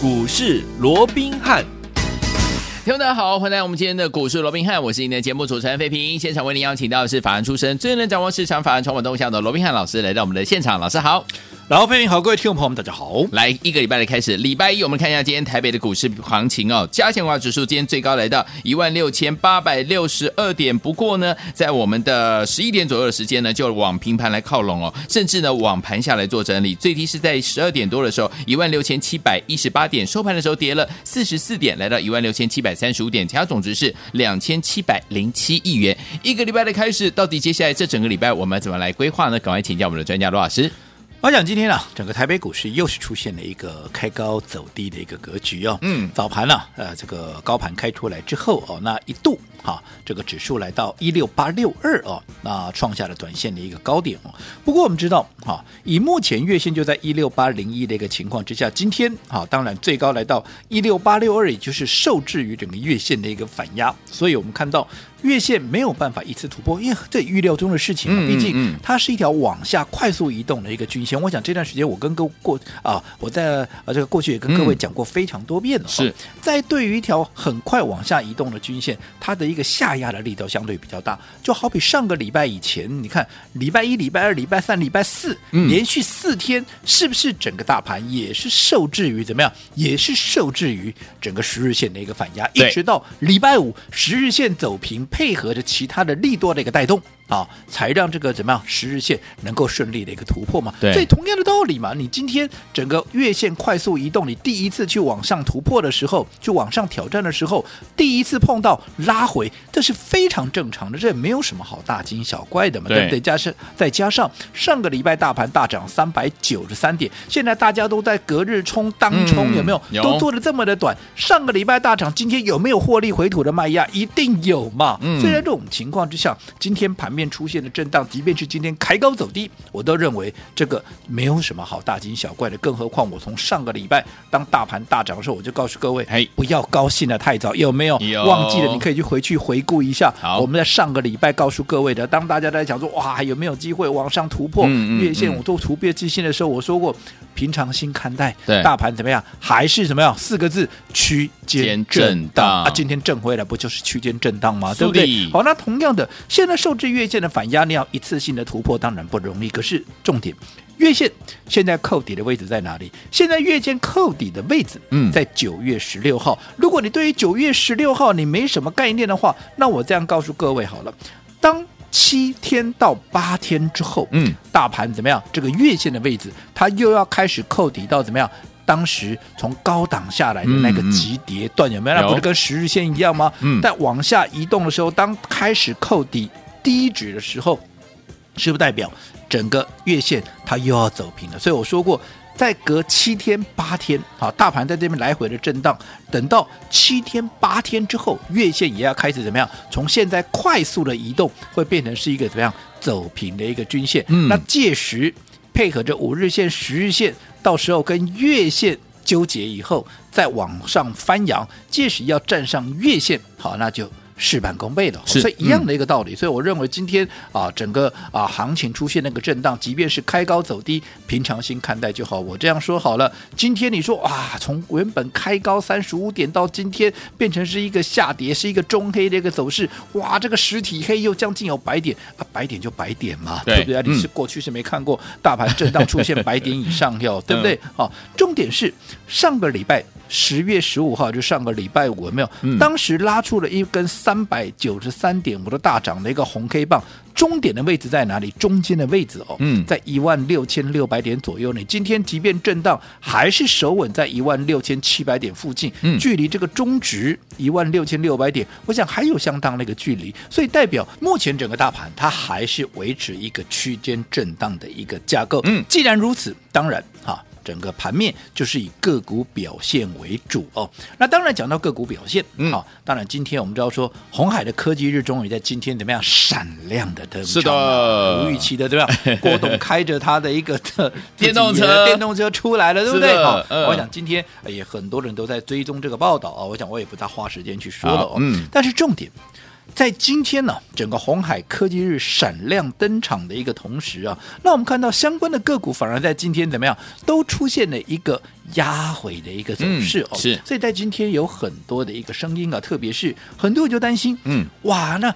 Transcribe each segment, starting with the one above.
股市罗宾汉。听众大家好，欢迎来到我们今天的股市罗宾汉，我是您的节目主持人费平。现场为您邀请到的是法案出身、最能掌握市场法案传闻动向的罗宾汉老师，来到我们的现场。老师好。然后，欢迎好，各位听众朋友们，大家好。来一个礼拜的开始，礼拜一我们看一下今天台北的股市行情哦。加权指数今天最高来到一万六千八百六十二点，不过呢，在我们的十一点左右的时间呢，就往平盘来靠拢哦，甚至呢往盘下来做整理，最低是在十二点多的时候一万六千七百一十八点，收盘的时候跌了四十四点，来到一万六千七百三十五点，成交总值是两千七百零七亿元。一个礼拜的开始，到底接下来这整个礼拜我们怎么来规划呢？赶快请教我们的专家罗老师。我想今天啊，整个台北股市又是出现了一个开高走低的一个格局哦。嗯，早盘呢、啊，呃，这个高盘开出来之后哦，那一度哈，这个指数来到一六八六二哦，那创下了短线的一个高点哦。不过我们知道哈，以目前月线就在一六八零一的一个情况之下，今天哈，当然最高来到一六八六二，也就是受制于整个月线的一个反压，所以我们看到。月线没有办法一次突破，因为这预料中的事情嘛。毕竟它是一条往下快速移动的一个均线。我想这段时间我跟各过啊，我在啊这个过去也跟各位讲过非常多遍了。是在对于一条很快往下移动的均线，它的一个下压的力道相对比较大。就好比上个礼拜以前，你看礼拜一、礼拜二、礼拜三、礼拜四连续四天，是不是整个大盘也是受制于怎么样？也是受制于整个十日线的一个反压，一直到礼拜五十日线走平。配合着其他的利多的一个带动。啊，才让这个怎么样十日线能够顺利的一个突破嘛？对，所以同样的道理嘛，你今天整个月线快速移动，你第一次去往上突破的时候，去往上挑战的时候，第一次碰到拉回，这是非常正常的，这也没有什么好大惊小怪的嘛，对，对不对？加上再加上上个礼拜大盘大涨三百九十三点，现在大家都在隔日冲当冲，有没有？有都做的这么的短，上个礼拜大涨，今天有没有获利回吐的卖压？一定有嘛。嗯，所以在这种情况之下，今天盘。面出现的震荡，即便是今天开高走低，我都认为这个没有什么好大惊小怪的。更何况我从上个礼拜当大盘大涨的时候，我就告诉各位，哎，不要高兴的太早，有没有？有忘记了？你可以去回去回顾一下。我们在上个礼拜告诉各位的，当大家在讲说哇，还有没有机会往上突破月线？我做突破季线的时候，我说过，平常心看待，对大盘怎么样？还是怎么样？四个字：区间震荡啊！今天震回来不就是区间震荡吗？对不对？好，那同样的，现在受制月线的反压，你要一次性的突破当然不容易。可是重点，月线现在扣底的位置在哪里？现在月线扣底的位置，嗯，在九月十六号。如果你对于九月十六号你没什么概念的话，那我这样告诉各位好了，当七天到八天之后，嗯，大盘怎么样？这个月线的位置，它又要开始扣底到怎么样？当时从高档下来的那个急跌段有没有？那不是跟十日线一样吗？嗯，在往下移动的时候，当开始扣底低值的时候，是不是代表整个月线它又要走平了？所以我说过，再隔七天八天，好，大盘在这边来回的震荡，等到七天八天之后，月线也要开始怎么样？从现在快速的移动，会变成是一个怎么样走平的一个均线？嗯，那届时配合着五日线、十日线。到时候跟月线纠结以后，再往上翻扬，届时要站上月线，好，那就。事半功倍的，所以一样的一个道理。嗯、所以我认为今天啊，整个啊行情出现那个震荡，即便是开高走低，平常心看待就好。我这样说好了，今天你说哇，从原本开高三十五点到今天变成是一个下跌，是一个中黑的一个走势，哇，这个实体黑又将近有百点啊，百点就百点嘛，对，对不对？你是过去是没看过大盘震荡出现百点以上哟，对不对？好，重点是上个礼拜。十月十五号就上个礼拜五有没有？嗯、当时拉出了一根三百九十三点五的大涨的一个红 K 棒，终点的位置在哪里？中间的位置哦，嗯、在一万六千六百点左右。呢今天即便震荡，还是守稳在一万六千七百点附近，嗯、距离这个中值一万六千六百点，我想还有相当的一个距离。所以代表目前整个大盘它还是维持一个区间震荡的一个架构。嗯，既然如此，当然哈。整个盘面就是以个股表现为主哦。那当然讲到个股表现，嗯，好，当然今天我们知道说，红海的科技日终于在今天怎么样闪亮的登场，是的，无预期的对吧？郭董开着他的一个 的电动车，电动车出来了，对不对？好，我想今天也很多人都在追踪这个报道啊。我想我也不大花时间去说了哦。嗯，但是重点。在今天呢，整个红海科技日闪亮登场的一个同时啊，那我们看到相关的个股反而在今天怎么样，都出现了一个压回的一个走势哦。是，所以在今天有很多的一个声音啊，特别是很多人就担心，嗯，哇，那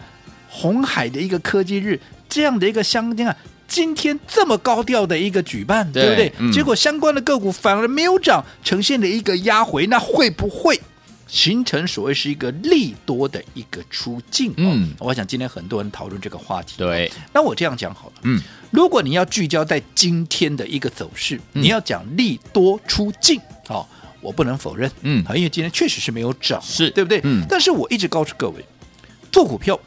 红海的一个科技日这样的一个相关啊，今天这么高调的一个举办，对，对不对？嗯、结果相关的个股反而没有涨，呈现了一个压回，那会不会？形成所谓是一个利多的一个出境，嗯，我想今天很多人讨论这个话题，对，那我这样讲好了，嗯，如果你要聚焦在今天的一个走势，嗯、你要讲利多出境，哦，我不能否认，嗯，因为今天确实是没有涨，是。对不对？嗯，但是我一直告诉各位，做股票。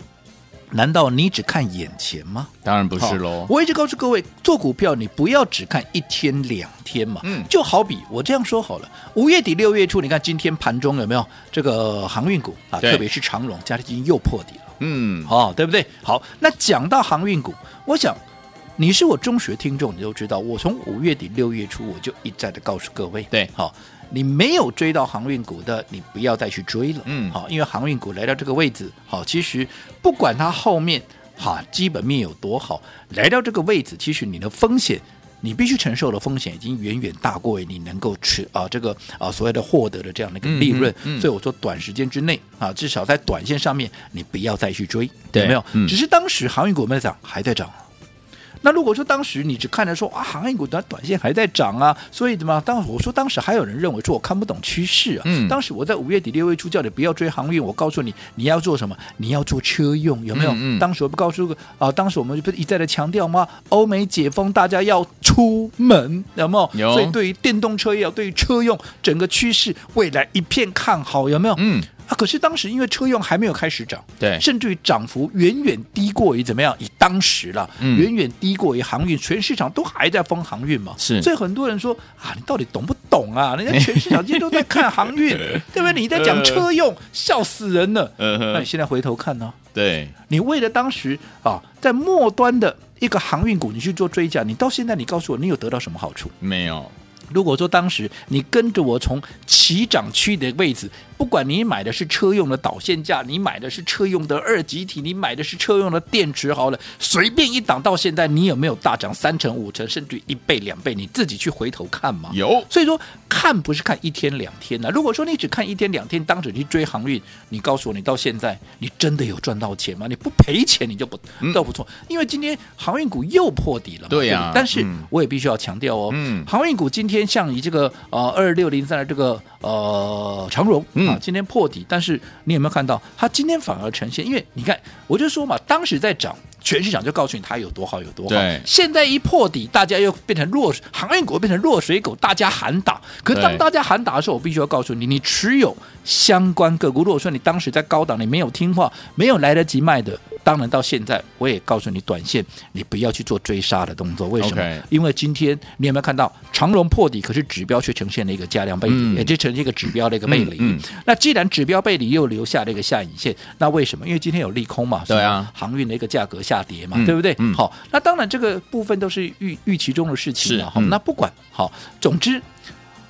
难道你只看眼前吗？当然不是喽。我一直告诉各位，做股票你不要只看一天两天嘛。嗯，就好比我这样说好了，五月底六月初，你看今天盘中有没有这个航运股啊？特别是长荣，嘉里基金又破底了。嗯，哦，对不对？好，那讲到航运股，我想你是我中学听众，你都知道，我从五月底六月初我就一再的告诉各位，对，好。你没有追到航运股的，你不要再去追了。嗯，好，因为航运股来到这个位置，好，其实不管它后面哈基本面有多好，来到这个位置，其实你的风险，你必须承受的风险已经远远大过于你能够持啊这个啊所谓的获得的这样的一个利润。嗯嗯、所以我说，短时间之内啊，至少在短线上面，你不要再去追，对有没有？嗯、只是当时航运股没在涨，还在涨。那如果说当时你只看着说啊，航运股短短线还在涨啊，所以怎么？当我说当时还有人认为说我看不懂趋势啊。嗯。当时我在五月底六月初叫你不要追航运，我告诉你你要做什么？你要做车用，有没有？嗯，嗯。当时我不告诉个啊，当时我们不是一再的强调吗？欧美解封，大家要出门，有没有？有。所以对于电动车也要对于车用整个趋势未来一片看好，有没有？嗯。啊！可是当时因为车用还没有开始涨，对，甚至于涨幅远远低过于怎么样？以当时了，嗯、远远低过于航运，全市场都还在封航运嘛。是，所以很多人说啊，你到底懂不懂啊？人家全市场今天都在看航运，对不对？你在讲车用，呃、笑死人了。那你现在回头看呢？对，你为了当时啊，在末端的一个航运股，你去做追加，你到现在你告诉我，你有得到什么好处？没有。如果说当时你跟着我从起涨区的位置，不管你买的是车用的导线架，你买的是车用的二极体，你买的是车用的电池，好了，随便一档到现在，你有没有大涨三成、五成，甚至一倍、两倍？你自己去回头看嘛。有，所以说看不是看一天两天的。如果说你只看一天两天，当时去追航运，你告诉我，你到现在你真的有赚到钱吗？你不赔钱，你就不都不错。嗯、因为今天航运股又破底了嘛。对呀、啊。但是我也必须要强调哦，嗯，航运股今天像以这个呃二六零三的这个呃长荣。嗯啊，今天破底，但是你有没有看到它今天反而呈现？因为你看，我就说嘛，当时在涨，全市场就告诉你它有多好有多好。现在一破底，大家又变成弱航运股变成弱水狗，大家喊打。可是当大家喊打的时候，我必须要告诉你，你持有相关个股，如果说你当时在高档，你没有听话，没有来得及卖的。当然，到现在我也告诉你，短线你不要去做追杀的动作。为什么？Okay. 因为今天你有没有看到长荣破底，可是指标却呈现了一个加量背离，嗯、也就呈现一个指标的一个背离。嗯嗯、那既然指标背离又留下了一个下影线，那为什么？因为今天有利空嘛，对啊，航运的一个价格下跌嘛，嗯、对不对？嗯、好，那当然这个部分都是预预期中的事情了。好，嗯、那不管好，总之。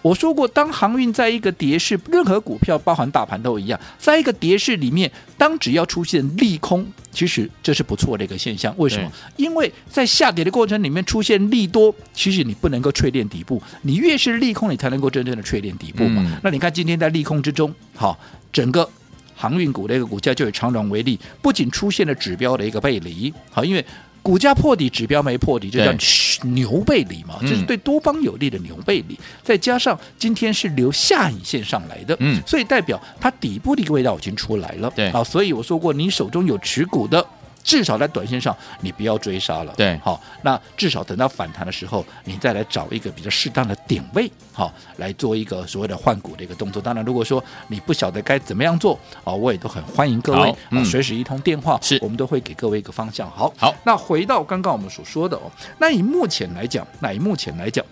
我说过，当航运在一个跌势，任何股票，包含大盘都一样，在一个跌势里面，当只要出现利空，其实这是不错的一个现象。为什么？因为在下跌的过程里面出现利多，其实你不能够淬炼底部，你越是利空，你才能够真正的淬炼底部嘛。嗯、那你看今天在利空之中，好，整个航运股的一个股价就以长荣为例，不仅出现了指标的一个背离，好，因为。股价破底，指标没破底，就叫牛背离嘛，这对是对多方有利的牛背离。嗯、再加上今天是留下影线上来的，嗯，所以代表它底部的一个味道已经出来了，对，啊，所以我说过，你手中有持股的。至少在短线上，你不要追杀了。对，好，那至少等到反弹的时候，你再来找一个比较适当的点位，好，来做一个所谓的换股的一个动作。当然，如果说你不晓得该怎么样做，啊，我也都很欢迎各位，嗯，随时一通电话，是我们都会给各位一个方向。好，好，那回到刚刚我们所说的哦，那以目前来讲，那以目前来讲。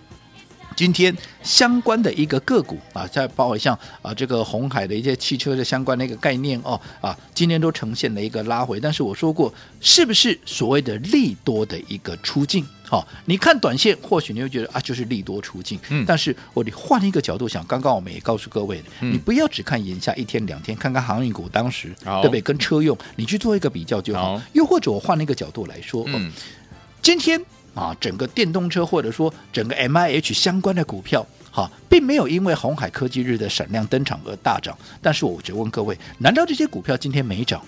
今天相关的一个个股啊，再包括像啊这个红海的一些汽车的相关的一个概念哦啊，今天都呈现了一个拉回。但是我说过，是不是所谓的利多的一个出境？好，你看短线，或许你会觉得啊，就是利多出尽。嗯但是我换一个角度想，刚刚我们也告诉各位，嗯你不要只看眼下一天两天，看看航运股当时对不对？跟车用，你去做一个比较就好。好又或者我换一个角度来说，嗯哦今天啊，整个电动车或者说整个 M I H 相关的股票，哈、并没有因为红海科技日的闪亮登场而大涨。但是我就问各位，难道这些股票今天没涨？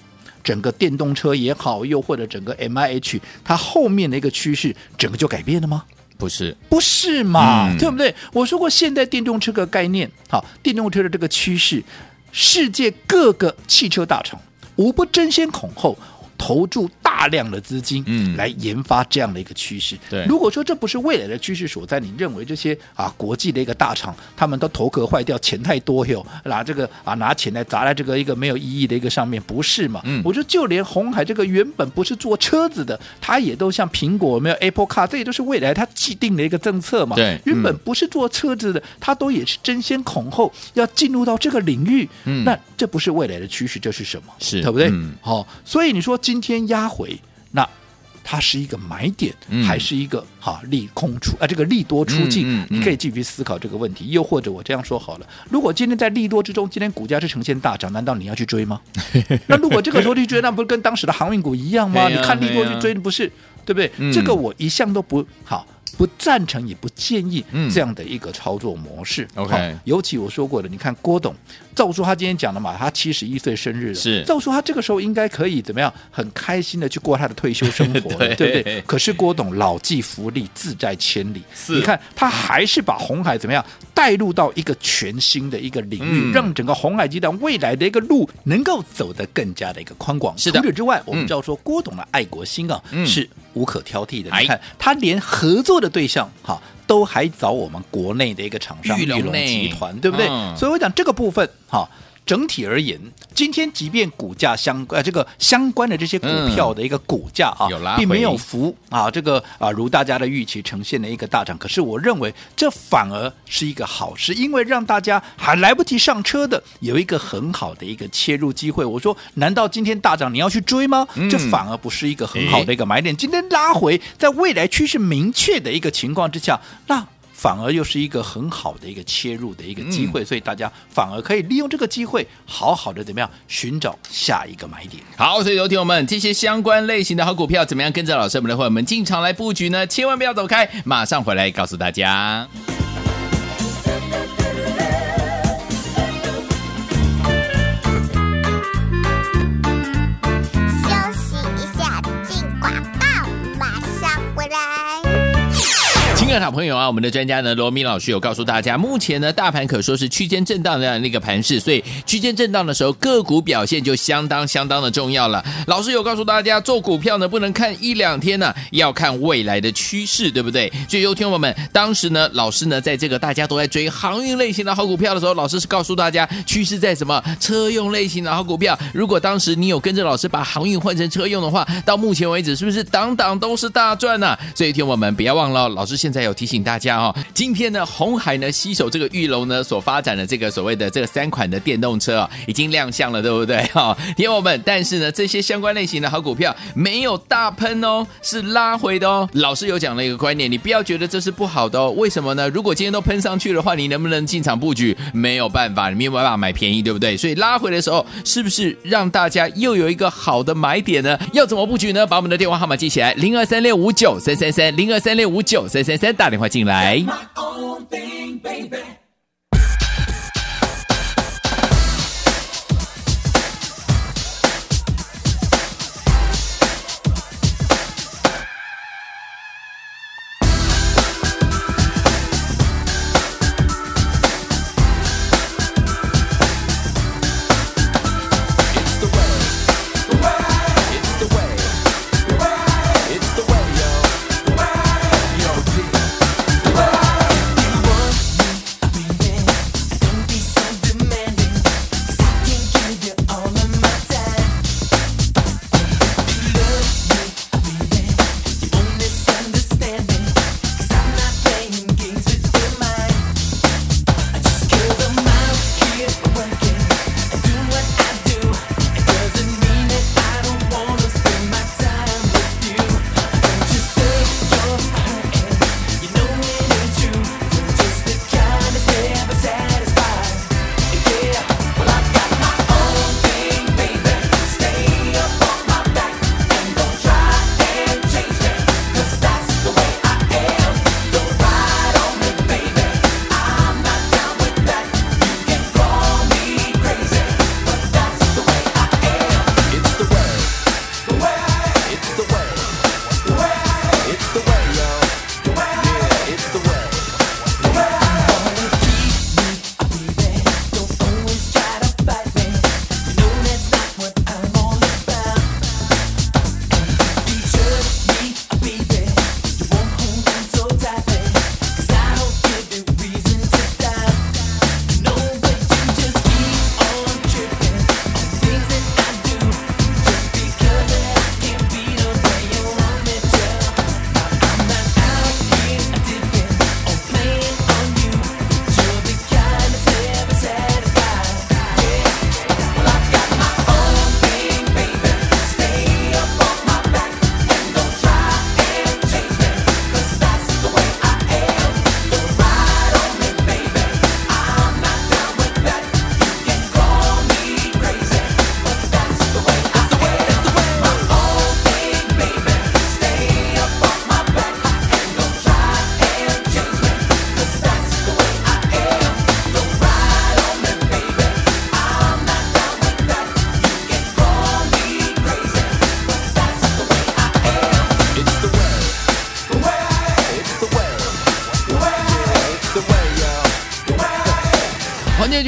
整个电动车也好，又或者整个 M I H 它后面的一个趋势，整个就改变了吗？不是，不是嘛，嗯对不对？我说过，现在电动车的概念，好，电动车的这个趋势，世界各个汽车大厂无不争先恐后。投注大量的资金，嗯来研发这样的一个趋势。对如果说这不是未来的趋势所在，你认为这些啊国际的一个大厂，他们都头壳坏掉，钱太多哟，拿这个啊拿钱来砸在这个一个没有意义的一个上面，不是嘛？嗯我觉得就连红海这个原本不是做车子的，它也都像苹果没有 Apple Car，这也都是未来它既定的一个政策嘛。对原本嗯不是做车子的，它都也是争先恐后要进入到这个领域。嗯那这不是未来的趋势，这是什么？是对不对？嗯好、所以你说今天压回，那它是一个买点，嗯还是一个哈、利空出啊？这个利多出尽，嗯嗯嗯你可以继续思考这个问题。又或者我这样说好了，如果今天在利多之中，今天股价是呈现大涨，难道你要去追吗？那如果这个时候去追，那不是跟当时的航运股一样吗？你看利多去追，不是对不对？嗯这个我一向都不好。不赞成，也不建议嗯这样的一个操作模式。OK 好尤其我说过的，你看郭董，照说他今天讲的嘛，他七十一岁生日了，是照说他这个时候应该可以怎么样，很开心的去过他的退休生活了，对 对不对？可是郭董老骥伏枥，志在千里。是你看他还是把红海怎么样带入到一个全新的一个领域，嗯让整个红海集团未来的一个路能够走得更加的一个宽广。是的除此之外，我嗯们知道说郭董的爱国心啊、嗯是无可挑剔的。哎你看他连合作的对象哈。都还找我们国内的一个厂商玉龙集团，对不对？嗯所以我讲这个部分哈。整体而言，今天即便股价相呃这个相关的这些股票的一个股价啊，并没有幅啊这个啊如大家的预期呈现了一个大涨，可是我认为这反而是一个好事，因为让大家还来不及上车的有一个很好的一个切入机会。我说，难道今天大涨你要去追吗？嗯这反而不是一个很好的一个买点。今天拉回，在未来趋势明确的一个情况之下，那。反而又是一个很好的一个切入的一个机会，所以大家反而可以利用这个机会，好好的怎么样寻找下一个买点。好，所以有听我们这些相关类型的好股票，怎么样跟着老师我们的伙伴们进场来布局呢？千万不要走开，马上回来告诉大家。好朋友啊，我们的专家呢，罗明老师有告诉大家，目前呢大盘可说是区间震荡的那个盘势，所以区间震荡的时候，个股表现就相当相当的重要了。老师有告诉大家，做股票呢不能看一两天呢、要看未来的趋势，对不对？所以有听友们，当时呢，老师呢在这个大家都在追航运类型的好股票的时候，老师是告诉大家趋势在什么车用类型的好股票。如果当时你有跟着老师把航运换成车用的话，到目前为止是不是档档都是大赚呢、所以听友们不要忘了，老师现在有提醒大家哦，今天呢，红海呢携手这个玉龙呢所发展的这个所谓的这个三款的电动车哦，已经亮相了，对不对？哈、哦，听友们，但是呢，这些相关类型的好股票没有大喷哦，是拉回的哦。老师有讲了一个观念，你不要觉得这是不好的哦。为什么呢？如果今天都喷上去的话，你能不能进场布局？没有办法，你没有办法买便宜，对不对？所以拉回的时候，是不是让大家又有一个好的买点呢？要怎么布局呢？把我们的电话号码记起来，零二三六五九三三三，零二三六五九三三三，打电话进来。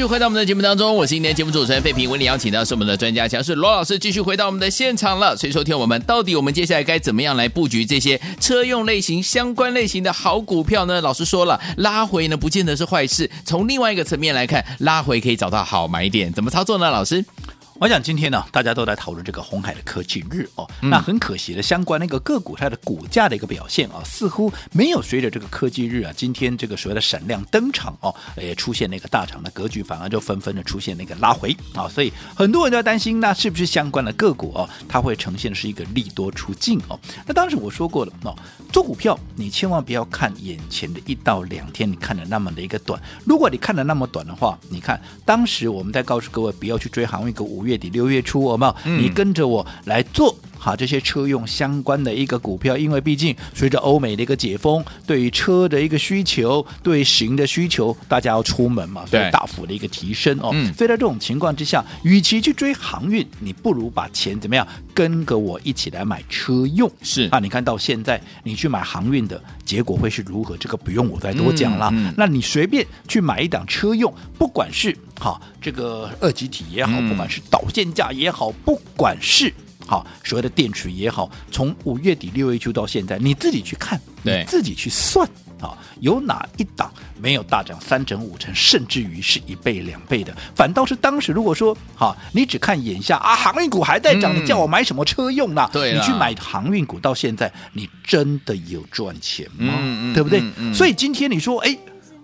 回到我们的节目当中，我是今天节目主持人费平，为你邀请到是我们的专家强势罗老师，继续回到我们的现场了。所以说，听我们到底我们接下来该怎么样来布局这些车用类型相关类型的好股票呢？老师说了，拉回呢不见得是坏事，从另外一个层面来看，拉回可以找到好买点，怎么操作呢？老师？我想今天呢，大家都在讨论这个红海的科技日哦，嗯、那很可惜的，相关那个个股它的股价的一个表现啊，似乎没有随着这个科技日啊，今天这个所谓的闪亮登场哦，也出现那个大涨的格局，反而就纷纷的出现那个拉回啊，所以很多人都在担心，那是不是相关的个股哦，它会呈现的是一个利多出尽哦？那当时我说过了哦，做股票你千万不要看眼前的一到两天，你看的那么的一个短，如果你看的那么短的话，你看当时我们在告诉各位不要去追航运股五月底六月初，好不好？你跟着我来做好这些车用相关的一个股票，因为毕竟随着欧美的一个解封，对于车的一个需求，对行的需求，大家要出门嘛，所以大幅的一个提升哦。所以在这种情况之下，与其去追航运，你不如把钱怎么样，跟个我一起来买车用。是啊，你看到现在你去买航运的结果会是如何？这个不用我再多讲了。那你随便去买一档车用，不管是。好，这个二级体也好，不管是导线架也好，不管是好所谓的电池也好，从五月底六月初到现在，你自己去看，你自己去算啊，有哪一档没有大涨三成五成，甚至于是一倍两倍的？反倒是当时如果说好，你只看眼下啊，航运股还在涨，嗯、你叫我买什么车用呢？对啦，你去买航运股，到现在你真的有赚钱吗？嗯、对不对？所以今天你说，哎。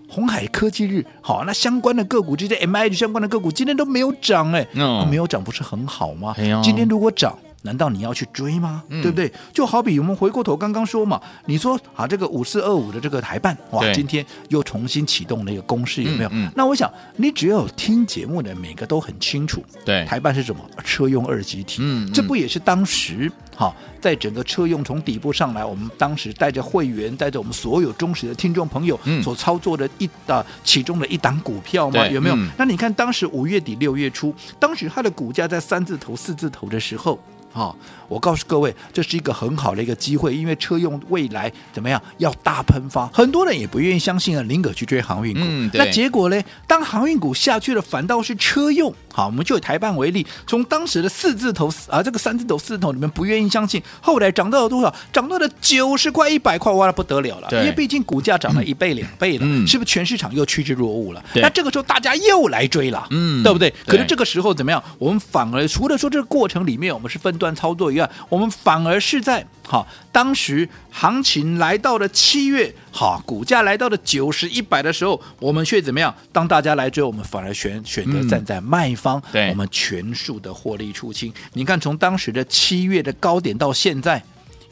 红海科技日，好，那相关的个股，这些 M I 相关的个股，今天都没有涨，哎、哦，没有涨不是很好吗？今天如果涨。难道你要去追吗？嗯、对不对？就好比我们回过头刚刚说嘛，你说啊，这个五四二五的这个台办，哇，今天又重新启动了一个攻势，有没有？嗯嗯、那我想，你只要有听节目的每个都很清楚，对，台办是什么？车用二极体，嗯，嗯这不也是当时哈，在整个车用从底部上来，我们当时带着会员，带着我们所有忠实的听众朋友所操作的一啊其中的一档股票吗？有没有？嗯、那你看当时五月底六月初，当时它的股价在三字头、四字头的时候。好、哦，我告诉各位，这是一个很好的一个机会，因为车用未来怎么样要大喷发，很多人也不愿意相信啊，宁可去追航运股。嗯、那结果呢？当航运股下去了，反倒是车用。好，我们就以台办为例，从当时的四字头啊，这个三字头、四字头，你们不愿意相信，后来涨到了多少？涨到了九十块、一百块，哇，不得了了！对因为毕竟股价涨了一倍、两倍了，嗯、是不是全市场又趋之若鹜了？对那这个时候大家又来追了，嗯，对不对？对可是这个时候怎么样？我们反而除了说这个过程里面我们是分段操作一样，我们反而是在好当时行情来到了七月，好股价来到了九十、一百的时候，我们却怎么样？当大家来追，我们反而选选择站在卖方。方，对，我们全数的获利出清。你看，从当时的七月的高点到现在，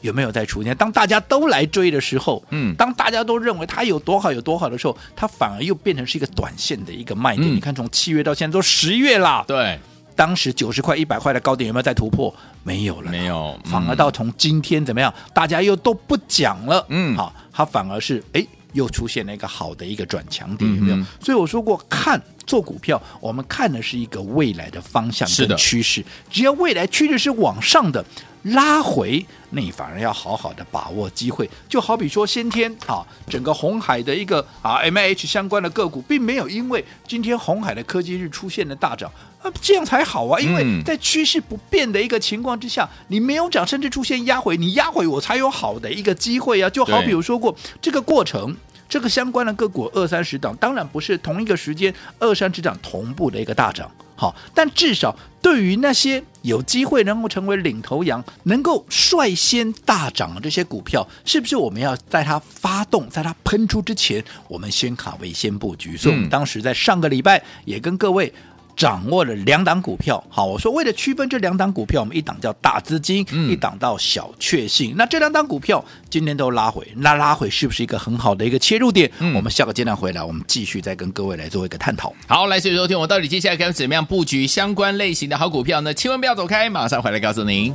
有没有在出现？当大家都来追的时候，嗯，当大家都认为它有多好有多好的时候，它反而又变成是一个短线的一个卖点。嗯、你看，从七月到现在都十月了，对，当时九十块、一百块的高点有没有再突破？没有了，没有。嗯、反而到从今天怎么样？大家又都不讲了，嗯，好，它反而是哎。又出现了一个好的一个转强点，有没有？嗯、所以我说过，看做股票，我们看的是一个未来的方向跟趋势。只要未来趋势是往上的，拉回，那你反而要好好的把握机会。就好比说，先天啊，整个红海的一个啊 M H 相关的个股，并没有因为今天红海的科技日出现了大涨。啊，这样才好啊！因为在趋势不变的一个情况之下，你没有涨，甚至出现压回，你压回我才有好的一个机会啊！就好比如说过这个过程，这个相关的个股二三十档，当然不是同一个时间二三十档同步的一个大涨，好，但至少对于那些有机会能够成为领头羊、能够率先大涨的这些股票，是不是我们要在它发动、在它喷出之前，我们先卡位、先布局？所以，我们当时在上个礼拜也跟各位。掌握了两档股票，好，我说为了区分这两档股票，我们一档叫大资金，嗯、一档到小确幸。那这两档股票今天都拉回，那拉回是不是一个很好的一个切入点？嗯、我们下个阶段回来，我们继续再跟各位来做一个探讨。好，来，所以收听我到底接下来该怎么样布局相关类型的好股票呢？千万不要走开，马上回来告诉您。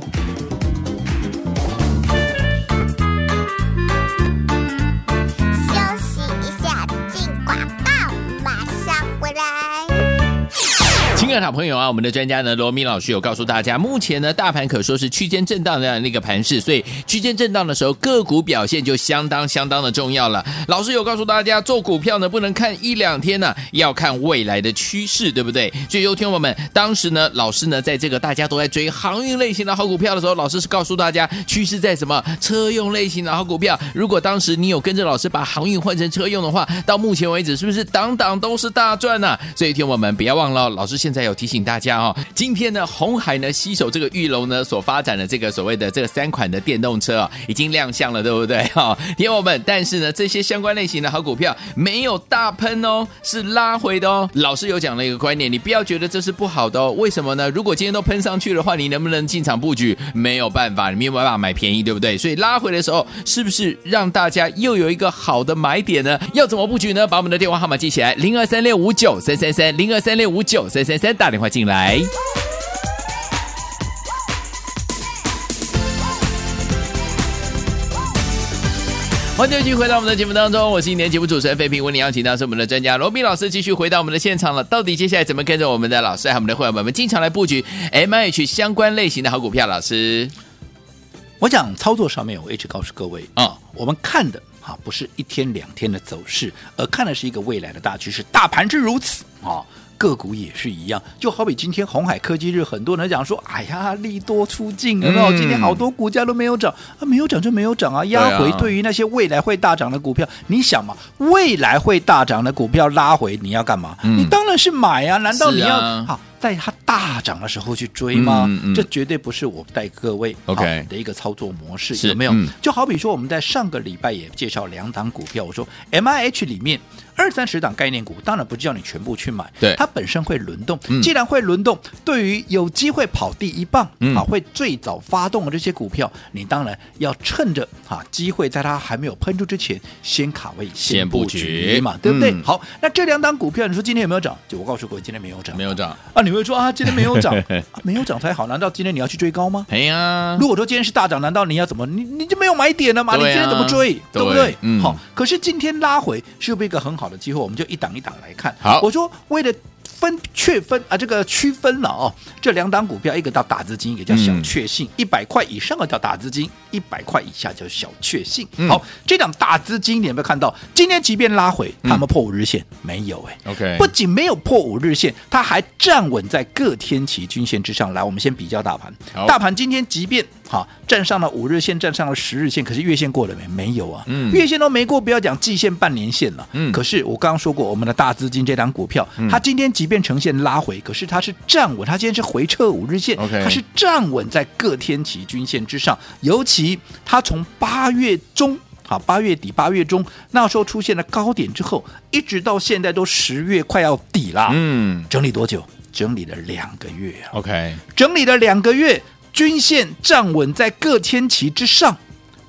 亲爱的好朋友啊，我们的专家呢罗明老师有告诉大家，目前呢大盘可说是区间震荡的那个盘势，所以区间震荡的时候个股表现就相当相当的重要了。老师有告诉大家，做股票呢不能看一两天呢、要看未来的趋势，对不对？所以，有听友们，当时呢老师呢在这个大家都在追航运类型的好股票的时候，老师是告诉大家趋势在什么车用类型的好股票。如果当时你有跟着老师把航运换成车用的话，到目前为止是不是档档都是大赚呢、所以，听友们不要忘了，老师现在有提醒大家哦，今天呢，红海呢携手这个玉龙呢所发展的这个所谓的这个三款的电动车啊、已经亮相了，对不对？哈、哦，听友们，但是呢，这些相关类型的好股票没有大喷哦，是拉回的哦。老师有讲了一个观念，你不要觉得这是不好的哦。为什么呢？如果今天都喷上去的话，你能不能进场布局？没有办法，你没有办法买便宜，对不对？所以拉回的时候，是不是让大家又有一个好的买点呢？要怎么布局呢？把我们的电话号码记起来，零二三六五九三三三，零二三六五九三三三，打电话进来。欢迎继续回到我们的节目当中，我是今天节目主持人费平，为您邀请到是我们的专家罗宾老师，继续回到我们的现场了。到底接下来怎么跟着我们的老师还有我们的会员们们经常来布局 MIH 相关类型的好股票？老师，我讲操作上面，我一直告诉各位啊、哦，我们看的哈不是一天两天的走势，而看的是一个未来的大趋势。大盘是如此啊。个股也是一样，就好比今天红海科技日，很多人讲说，哎呀，利多出尽了，嗯、今天好多股价都没有涨，啊，没有涨就没有涨啊，压回对于那些未来会大涨的股票，啊、你想嘛，未来会大涨的股票拉回，你要干嘛？嗯、你当然是买啊，难道你要好？在它大涨的时候去追吗？嗯嗯、这绝对不是我带各位 OK 的一个操作模式，有没有？嗯、就好比说，我们在上个礼拜也介绍两档股票，我说 MIH 里面二三十档概念股，当然不叫你全部去买，对，它本身会轮动。嗯、既然会轮动，对于有机会跑第一棒、嗯、啊，会最早发动的这些股票，你当然要趁着啊机会，在它还没有喷出之前，先卡位，先布局嘛，对不对？嗯、好，那这两档股票，你说今天有没有涨？就我告诉各位，今天没有涨，没有涨啊。你会说啊，今天没有涨，啊、没有涨才好。难道今天你要去追高吗？哎呀，如果说今天是大涨，难道你要怎么？你你就没有买点了吗？啊、你今天怎么追？对，对不对？嗯、好。可是今天拉回是不是一个很好的机会？我们就一档一档来看。好，我说为了。分确分啊，这个区分了哦，这两档股票，一个叫大资金，一个叫小确幸。一百块以上的叫大资金，一百块以下叫小确幸。嗯、好，这档大资金你有没有看到？今天即便拉回，他们破五日线、嗯、没有？哎，OK，不仅没有破五日线，它还站稳在各天期均线之上。来，我们先比较大盘，大盘今天即便。好，站上了五日线，站上了十日线，可是月线过了没？没有啊，嗯，月线都没过，不要讲季线、半年线了，嗯，可是我刚刚说过，我们的大资金这档股票，嗯、它今天即便呈现拉回，可是它是站稳，它今天是回撤五日线它是站稳在各天期均线之上，尤其它从八月中，好，八月底、八月中那时候出现了高点之后，一直到现在都十月快要底了，嗯，整理多久？整理了两个月啊，OK，整理了两个月。均线站稳在各天期之上，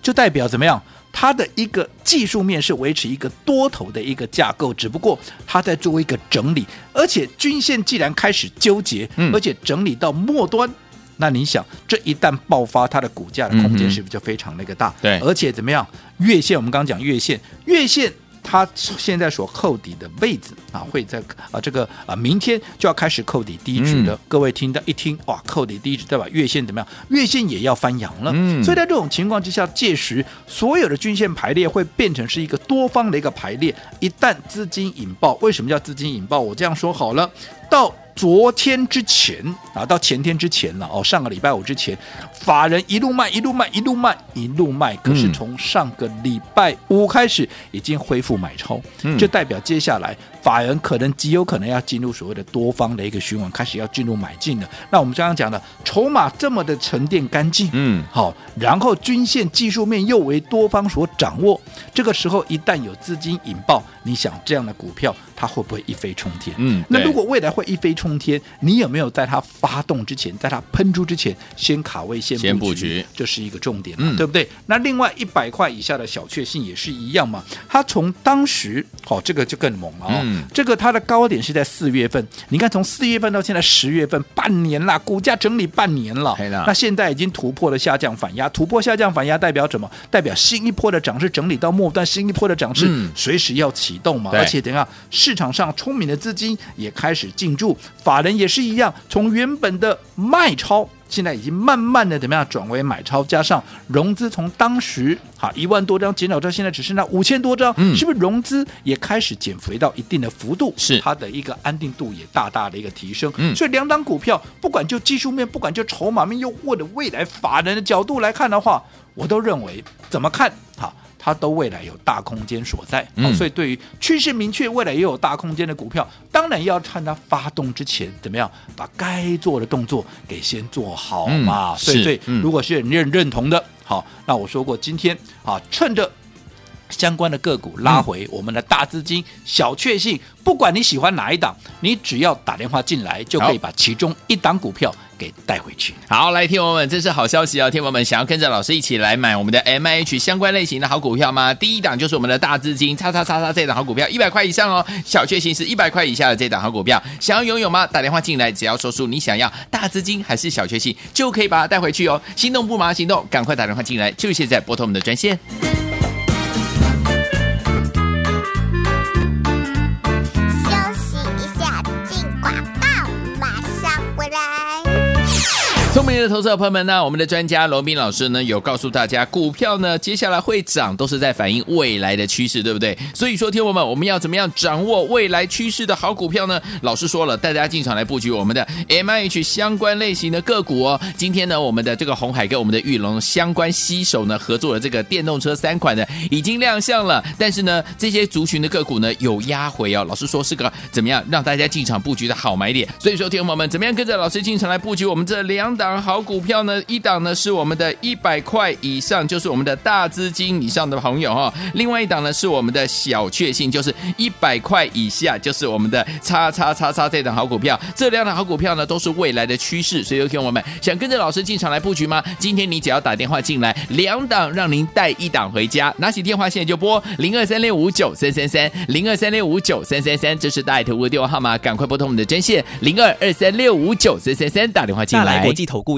就代表怎么样？它的一个技术面是维持一个多头的一个架构，只不过它在做一个整理。而且均线既然开始纠结，而且整理到末端，嗯、那你想，这一旦爆发，它的股价的空间是不是就非常那个大？对，而且怎么样？月线我们刚刚讲月线，月线。它现在所扣底的位置啊，会在啊这个啊明天就要开始扣底低值的。嗯、各位听到一听哇，扣底低值对吧？月线怎么样？月线也要翻阳了。嗯、所以在这种情况之下，届时所有的均线排列会变成是一个多方的一个排列。一旦资金引爆，为什么叫资金引爆？我这样说好了，到。昨天之前啊，到前天之前了哦，上个礼拜五之前，法人一路卖，一路卖，一路卖，一路卖。可是从上个礼拜五开始，已经恢复买超，嗯、就代表接下来法人可能极有可能要进入所谓的多方的一个循环，开始要进入买进了。那我们刚刚讲的筹码这么的沉淀干净，嗯，好，然后均线技术面又为多方所掌握，这个时候一旦有资金引爆，你想这样的股票？它会不会一飞冲天？嗯，那如果未来会一飞冲天，你有没有在它发动之前，在它喷出之前，先卡位先布局？先布局，这是一个重点，嗯，对不对？那另外一百块以下的小确幸也是一样嘛。它从当时，好、哦，这个就更猛了哦。嗯、这个它的高点是在四月份，你看从四月份到现在十月份，半年了，股价整理半年了。啦那现在已经突破了下降反压，突破下降反压代表什么？代表新一波的涨势整理到末端，新一波的涨势随时要启动嘛。嗯、而且等下。市场上聪明的资金也开始进驻，法人也是一样，从原本的卖超。现在已经慢慢的怎么样转为买超，加上融资从当时哈一万多张减少到现在只剩下五千多张，嗯，是不是融资也开始减肥到一定的幅度？是它的一个安定度也大大的一个提升。嗯，所以两档股票，不管就技术面，不管就筹码面，又或者未来法人的角度来看的话，我都认为怎么看哈？它都未来有大空间所在，所以对于趋势明确、未来也有大空间的股票，当然要看它发动之前怎么样，把该做的动作给先做好嘛。嗯、所以，如果是认认同的，好，那我说过，今天啊，趁着相关的个股拉回，我们的大资金小确幸，不管你喜欢哪一档，你只要打电话进来，就可以把其中一档股票。给带回去。好，来，听友们，这是好消息哦！听友们想要跟着老师一起来买我们的 M I H 相关类型的好股票吗？第一档就是我们的大资金，叉叉叉叉这档好股票，一百块以上哦。小确幸是一百块以下的这档好股票，想要拥有吗？打电话进来，只要说出你想要大资金还是小确幸，就可以把它带回去哦。心动不马上行动，赶快打电话进来，就现在拨通我们的专线。的投资者朋友们呢，我们的专家罗宾老师呢有告诉大家，股票呢接下来会涨，都是在反映未来的趋势，对不对？所以说，听友们，我们要怎么样掌握未来趋势的好股票呢？老师说了，带大家进场来布局我们的 MIH 相关类型的个股哦。今天呢，我们的这个红海跟我们的玉龙相关携手呢合作的这个电动车三款呢已经亮相了，但是呢，这些族群的个股呢有压回哦。老师说是个怎么样让大家进场布局的好买点？所以说，听友们，怎么样跟着老师进场来布局我们这两？档好好股票呢，一档呢是我们的一百块以上，就是我们的大资金以上的朋友哈。另外一档呢是我们的小确幸，就是一百块以下，就是我们的叉叉叉叉这档好股票。这两档好股票呢都是未来的趋势，所以有听我们想跟着老师进场来布局吗？今天你只要打电话进来，两档让您带一档回家。拿起电话现在就拨零二三六五九三三三零二三六五九三三三，这是大爱投顾的电话号码，赶快拨通我们的专线零二二三六五九三三三，打电话进来。国际投顾